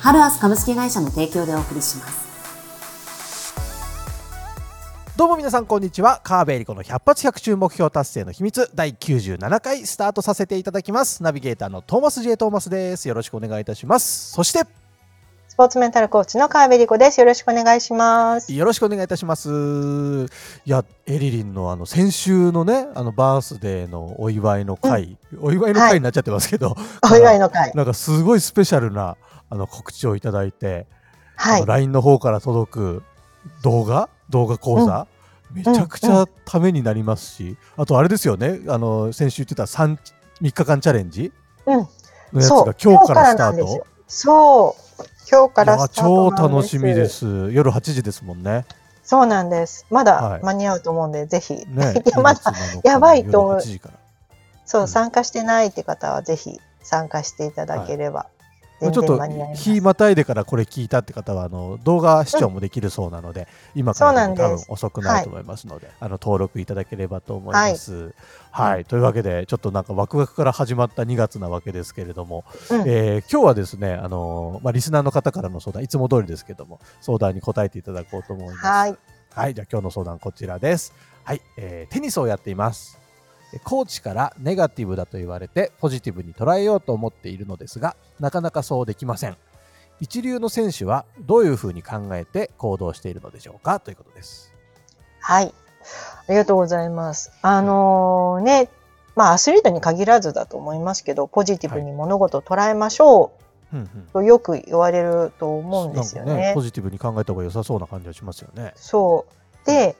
ハルアス株式会社の提供でお送りします。どうも皆さんこんにちは。川辺理子の百発百中目標達成の秘密第97回スタートさせていただきます。ナビゲーターのトーマス J トーマスです。よろしくお願いいたします。そして、スポーツメンタルコーチの川辺理子です。よろしくお願いします。よろしくお願いいたします。いや、エリリンのあの先週のね、あのバースデーのお祝いの会、うん、お祝いの会になっちゃってますけど、はい、お祝いの会。なんかすごいスペシャルなあの告知をいただいて、はい、LINE の方から届く動画動画講座、うん、めちゃくちゃためになりますし、あとあれですよねあの先週言ってた 3, 3日間チャレンジのやつが今日からスタート？そう。今日からスタート超楽しみです。夜8時ですもんね。そうなんです。まだ間に合うと思うんで、はい、ぜひ、ね、い やまだやばいと思う。そう、うん、参加してないって方はぜひ参加していただければ、ちょっと日またいでからこれ聞いたって方はあの動画視聴もできるそうなので、うん、今から多分遅くないと思いますので、はい、あの登録いただければと思います。はい、はい、というわけでちょっとなんかワクワクから始まった2月なわけですけれども、うん、えー、今日はですねあのまあリスナーの方からの相談いつも通りですけども相談に答えていただこうと思います。はい、はい、じゃあ今日の相談こちらです。はい、えー、テニスをやっています。コーチからネガティブだと言われてポジティブに捉えようと思っているのですが、なかなかそうできません。一流の選手はどういうふうに考えて行動しているのでしょうかということです。はい。ありがとうございます。あのー、ね、まあアスリートに限らずだと思いますけど、ポジティブに物事を捉えましょう、はい、とよく言われると思うんですよね。ねポジティブに考えた方が良さそうな感じはしますよね。そう。で、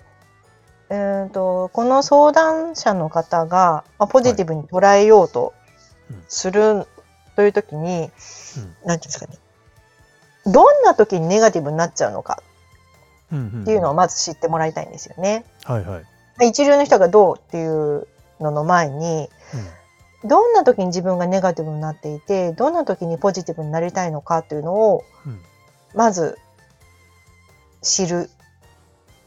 えーと、この相談者の方が、まあ、ポジティブに捉えようとするという時に、はい、なんていうんですかね。どんな時にネガティブになっちゃうのかっていうのをまず知ってもらいたいんですよね。はいはい、一流の人がどうっていうのの前に、うん、どんな時に自分がネガティブになっていてどんな時にポジティブになりたいのかっていうのを、うん、まず知る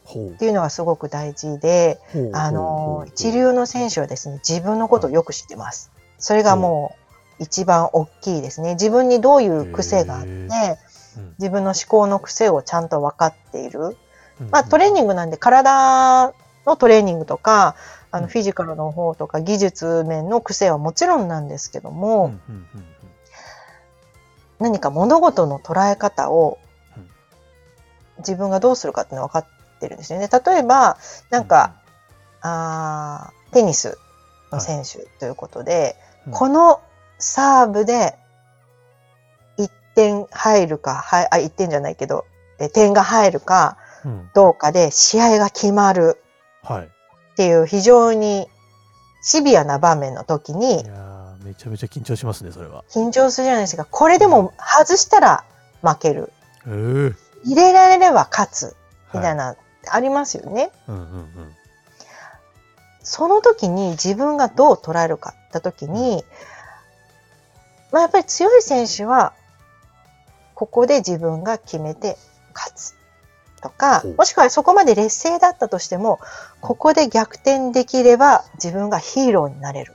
っていうのがすごく大事で、あの一流の選手はですね自分のことをよく知ってます。それがもう一番大きいですね。自分にどういう癖があって、自分の思考の癖をちゃんと分かっている。まあトレーニングなんで体のトレーニングとか、あのフィジカルの方とか技術面の癖はもちろんなんですけども、何か物事の捉え方を自分がどうするかっていうのは分かってってるんですよね。例えば、なんか、うん、あテニスの選手ということで、はいうん、このサーブで1点入るか、はい、あ、1点じゃないけど、え点が入るかどうかで試合が決まるっていう非常にシビアな場面の時に、いやめちゃめちゃ緊張しますね、それは。緊張するじゃないですか。これでも外したら負ける。えー、入れられれば勝つ。みたいなありますよね。うんうんうん、その時に自分がどう捉えるかって時に、まあ、やっぱり強い選手はここで自分が決めて勝つとかもしくはそこまで劣勢だったとしてもここで逆転できれば自分がヒーローになれる、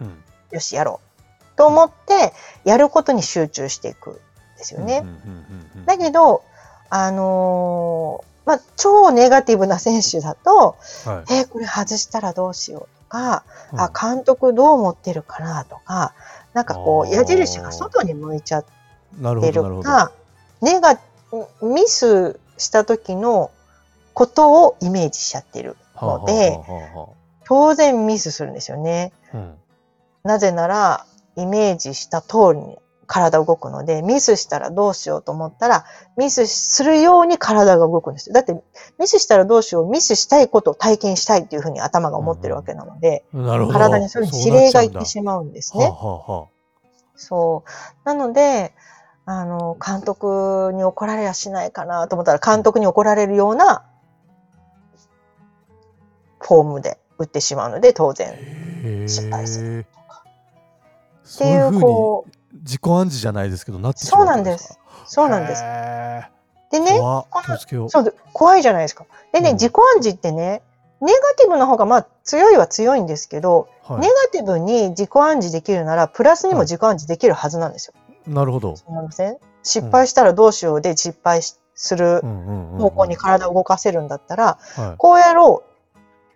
うん、よしやろう。と思ってやることに集中していくんですよね。だけどあのーまあ、超ネガティブな選手だと、はい、えー、これ外したらどうしようとか、うん、あ監督どう思ってるかなとかなんかこう矢印が外に向いちゃってるかネガミスした時のことをイメージしちゃってるので、当然ミスするんですよね。うん、なぜならイメージした通りに体動くので、ミスしたらどうしようと思ったら、ミスするように体が動くんですよ。だって、ミスしたらどうしよう、ミスしたいことを体験したいっていうふうに頭が思ってるわけなので、うん、体にそういう指令がいってしまうんですね。はははそう。なので、あの、監督に怒られやしないかなと思ったら、監督に怒られるようなフォームで打ってしまうので、当然失敗するとか。っていう、こう、自己暗示じゃないですけど、なってしまうそうなんです。そうなんです。でね、そう怖いじゃないですか。でね、うん、自己暗示ってね、ネガティブの方がまあ強いは強いんですけど、はい、ネガティブに自己暗示できるなら、プラスにも自己暗示できるはずなんですよ。はい、なるほど。失敗したらどうしようで失敗する方向に体を動かせるんだったら、こうやろう。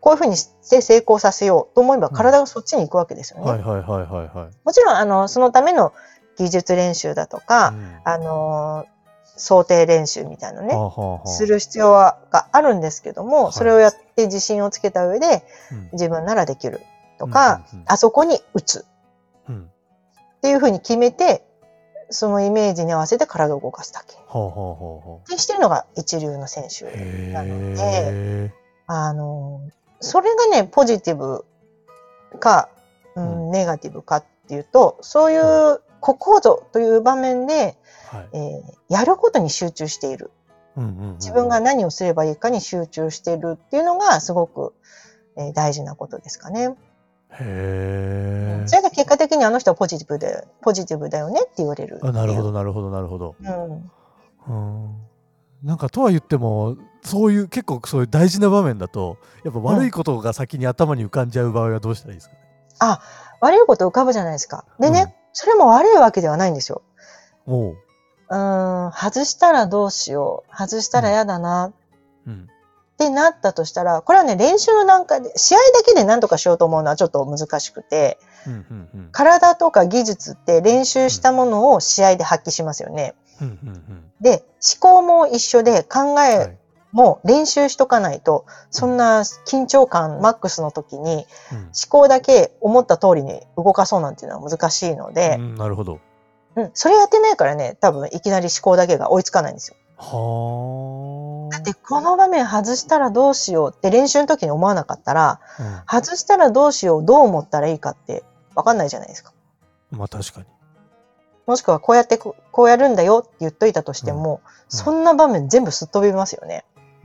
こういうふうにして成功させようと思えば体がそっちに行くわけですよね。はいはいはいはい、はい。もちろん、あの、そのための技術練習だとか、うん、あの想定練習みたいなね、する必要はがあるんですけども、はい、それをやって自信をつけた上で、うん、自分ならできるとか、うんうんうん、あそこに打つ、うん、っていうふうに決めて、そのイメージに合わせて体を動かすだけ。ほうほうほうほうってしてるのが一流の選手なので、あの、それがね、ポジティブか、うん、ネガティブかっていうと、そういうここぞという場面で、はい、えー、やることに集中している、うんうんうん自分が何をすればいいかに集中しているっていうのがすごく、えー、大事なことですかね。へそれが結果的にあの人はポジティブで、ポジティブだよねって言われるあなるほど、なるほど、なるほど。うん。うん。なんかとは言っても、そういう結構そういう大事な場面だと、やっぱ悪いことが先に頭に浮かんじゃう場合はどうしたらいいですかね？うん、あ、悪いこと浮かぶじゃないですか。でね、うん、それも悪いわけではないんですよ。おう。うん、外したらどうしよう。外したら嫌だな。うん。ってなったとしたら、これはね、練習の段階で、試合だけで何とかしようと思うのはちょっと難しくて、うんうんうん、体とか技術って練習したものを試合で発揮しますよね。うんうんうん、で、思考も一緒で考えも練習しとかないと、そんな緊張感マックスの時に、思考だけ思った通りに動かそうなんていうのは難しいので、うん、なるほど。うん、それやってないからね、多分いきなり思考だけが追いつかないんですよ。はだってこの場面外したらどうしようって練習の時に思わなかったら、うん、外したらどうしよう、どう思ったらいいかって分かんないじゃないですか。まあ確かに。もしくはこうやってこうやるんだよって言っといたとしても、うん、そんな場面全部すっ飛びますよね。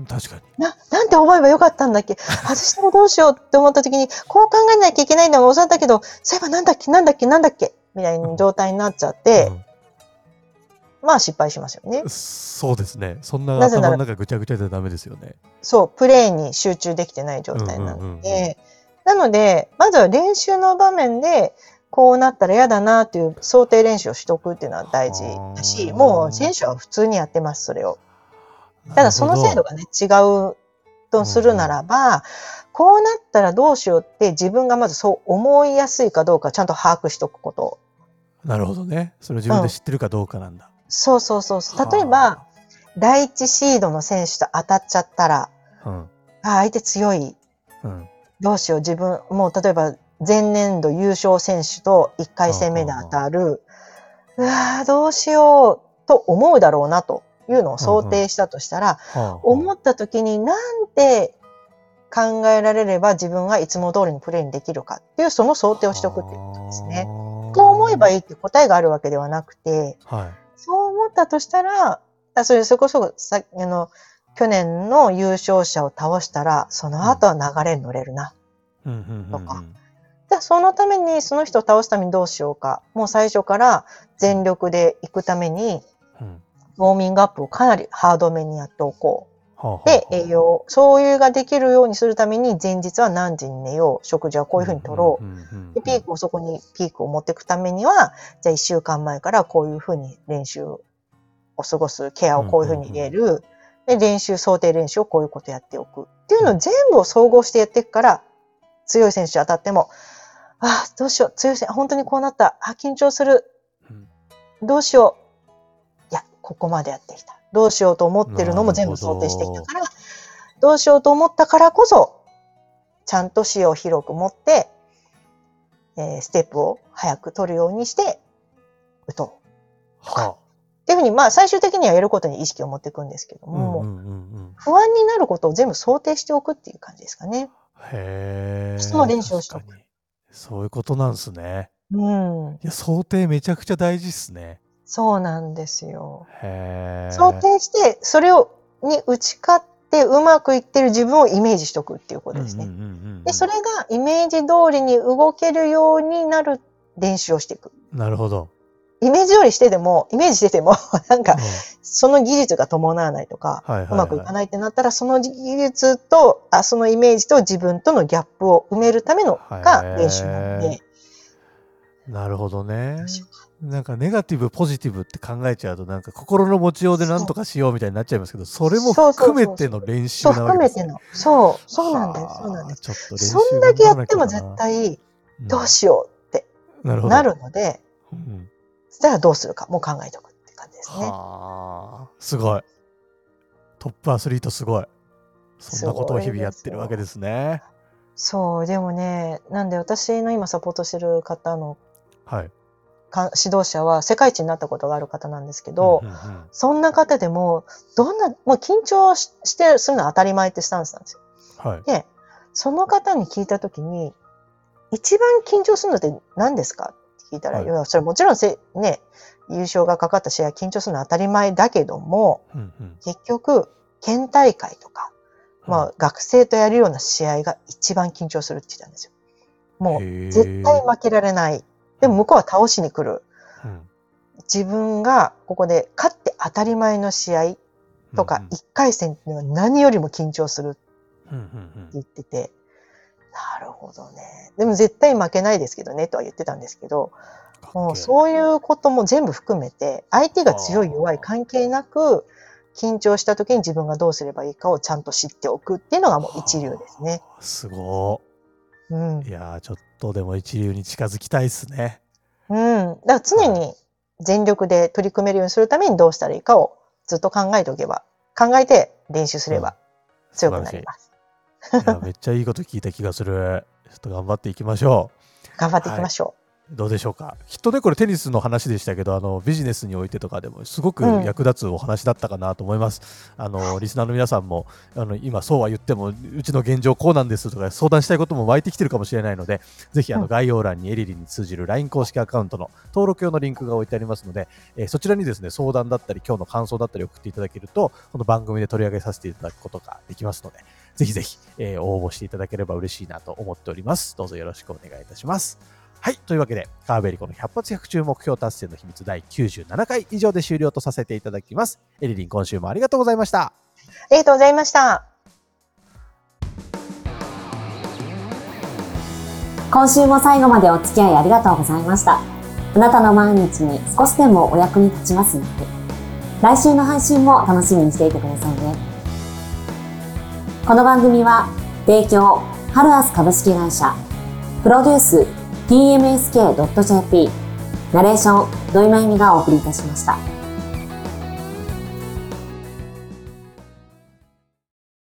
確かに。な、なんて思えばよかったんだっけ？外したらどうしようって思った時に、こう考えなきゃいけないのが教わったけど、そういえばなんだっけ、なんだっけ、なんだっけ？みたいな状態になっちゃって、うん、まあ失敗しますよね。そうですね。そんな頭の中ぐちゃぐちゃでダメですよね。そう、プレーに集中できてない状態なので、なので、まずは練習の場面で、こうなったら嫌だなっていう想定練習をしとくっていうのは大事だし、もう選手は普通にやってます、それを。ただその制度がね、違うとするならば、こうなったらどうしようって自分がまずそう思いやすいかどうかちゃんと把握しとくこと。なるほどね。それを自分で知ってるかどうかなんだ。うん、そうそうそう。例えば、第一シードの選手と当たっちゃったら、うん、あ相手強い、うん。どうしよう、自分、もう例えば前年度優勝選手と1回戦目で当たる、うわどうしようと思うだろうなと。いうのを想定したとしたら、思った時になんて考えられれば自分がいつも通りにプレイにできるかっていうその想定をしておくっていうことですね。こう思えばいいって答えがあるわけではなくて、はい、そう思ったとしたら、それそこそこさあの去年の優勝者を倒したら、その後は流れに乗れるな。とか。でそのために、その人を倒すためにどうしようか。もう最初から全力で行くために、ウォーミングアップをかなりハードめにやっておこう。で、栄養、そういうができるようにするために、前日は何時に寝よう、食事はこういうふうに取ろう。で、ピークをそこに、ピークを持っていくためには、じゃあ一週間前からこういうふうに練習を過ごす、ケアをこういうふうに入れる。で、練習、想定練習をこういうことやっておく。っていうのを全部を総合してやっていくから、強い選手当たっても、ああ、どうしよう、強い選手、本当にこうなった。あ、緊張する。どうしよう。ここまでやってきた。どうしようと思ってるのも全部想定してきたから、どうしようと思ったからこそ、ちゃんと視野を広く持って、えー、ステップを早く取るようにして打とう。はあ、っていうふうに、まあ最終的にはやることに意識を持っていくんですけども、うんうんうんうん、不安になることを全部想定しておくっていう感じですかね。へえ。その練習をしておく。そういうことなんですね。うん。いや、想定めちゃくちゃ大事っすね。そうなんですよ。想定して、それを、に打ち勝ってうまくいってる自分をイメージしとくっていうことですね。で、それがイメージ通りに動けるようになる練習をしていく。なるほど。イメージ通りしてても、イメージしてても、なんか、その技術が伴わないとか、うまくいかないってなったら、その技術と、あそのイメージと自分とのギャップを埋めるためのが練習なので。なるほどね。なんかネガティブ、ポジティブって考えちゃうと、なんか心の持ちようで何とかしようみたいになっちゃいますけど、それも含めての練習なわけですね。そう、含めての。そう、そうなんです。そうなんです。ちょっとそんだけやっても絶対、どうしようってなるので、うん、そしたらどうするかも考えておくって感じですね。はあ、すごい。トップアスリートすごい。そんなことを日々やってるわけですね。そう、でもね、なんで私の今サポートしてる方の、はい。指導者は世界一になったことがある方なんですけど、うんうんうん、そんな方でも、どんな、もう緊張してするのは当たり前ってスタンスなんですよ。はい。で、その方に聞いたときに、一番緊張するのって何ですかって聞いたら、はい、それもちろんせ、ね、優勝がかかった試合緊張するのは当たり前だけども、うんうん、結局、県大会とか、まあ、学生とやるような試合が一番緊張するって言ったんですよ。もう、絶対負けられない。でも向こうは倒しに来る。うん、自分がここで勝って当たり前の試合とか、1回戦っていうのは何よりも緊張するって言ってて、なるほどね。でも絶対負けないですけどねとは言ってたんですけど、もうそういうことも全部含めて、相手が強い弱い関係なく、緊張した時に自分がどうすればいいかをちゃんと知っておくっていうのがもう一流ですね。すごうん。いやちょっとでも一流に近づきたいですね。うん。だから常に全力で取り組めるようにするためにどうしたらいいかをずっと考えておけば、考えて練習すれば強くなります。いやめっちゃいいこと聞いた気がする。ちょっと頑張っていきましょう。頑張っていきましょう。はいどうでしょうか？きっとねこれテニスの話でしたけどあのビジネスにおいてとかでもすごく役立つお話だったかなと思います、うん、あのリスナーの皆さんもあの今そうは言ってもうちの現状こうなんですとか相談したいことも湧いてきてるかもしれないのでぜひあの概要欄にエリリに通じる LINE 公式アカウントの登録用のリンクが置いてありますので、えー、そちらにですね相談だったり今日の感想だったり送っていただけるとこの番組で取り上げさせていただくことができますのでぜひぜひ、えー、応募していただければ嬉しいなと思っております。どうぞよろしくお願いいたしますはい。というわけで、カーベリコの100発100中目標達成の秘密第97回以上で終了とさせていただきます。エリリン、今週もありがとうございました。ありがとうございました。今週も最後までお付き合いありがとうございました。あなたの毎日に少しでもお役に立ちますように。来週の配信も楽しみにしていてくださいね。この番組は、提供、ハルアス株式会社、プロデュース、tmsk.jp ナレーション土井真由美がお送りいたしました。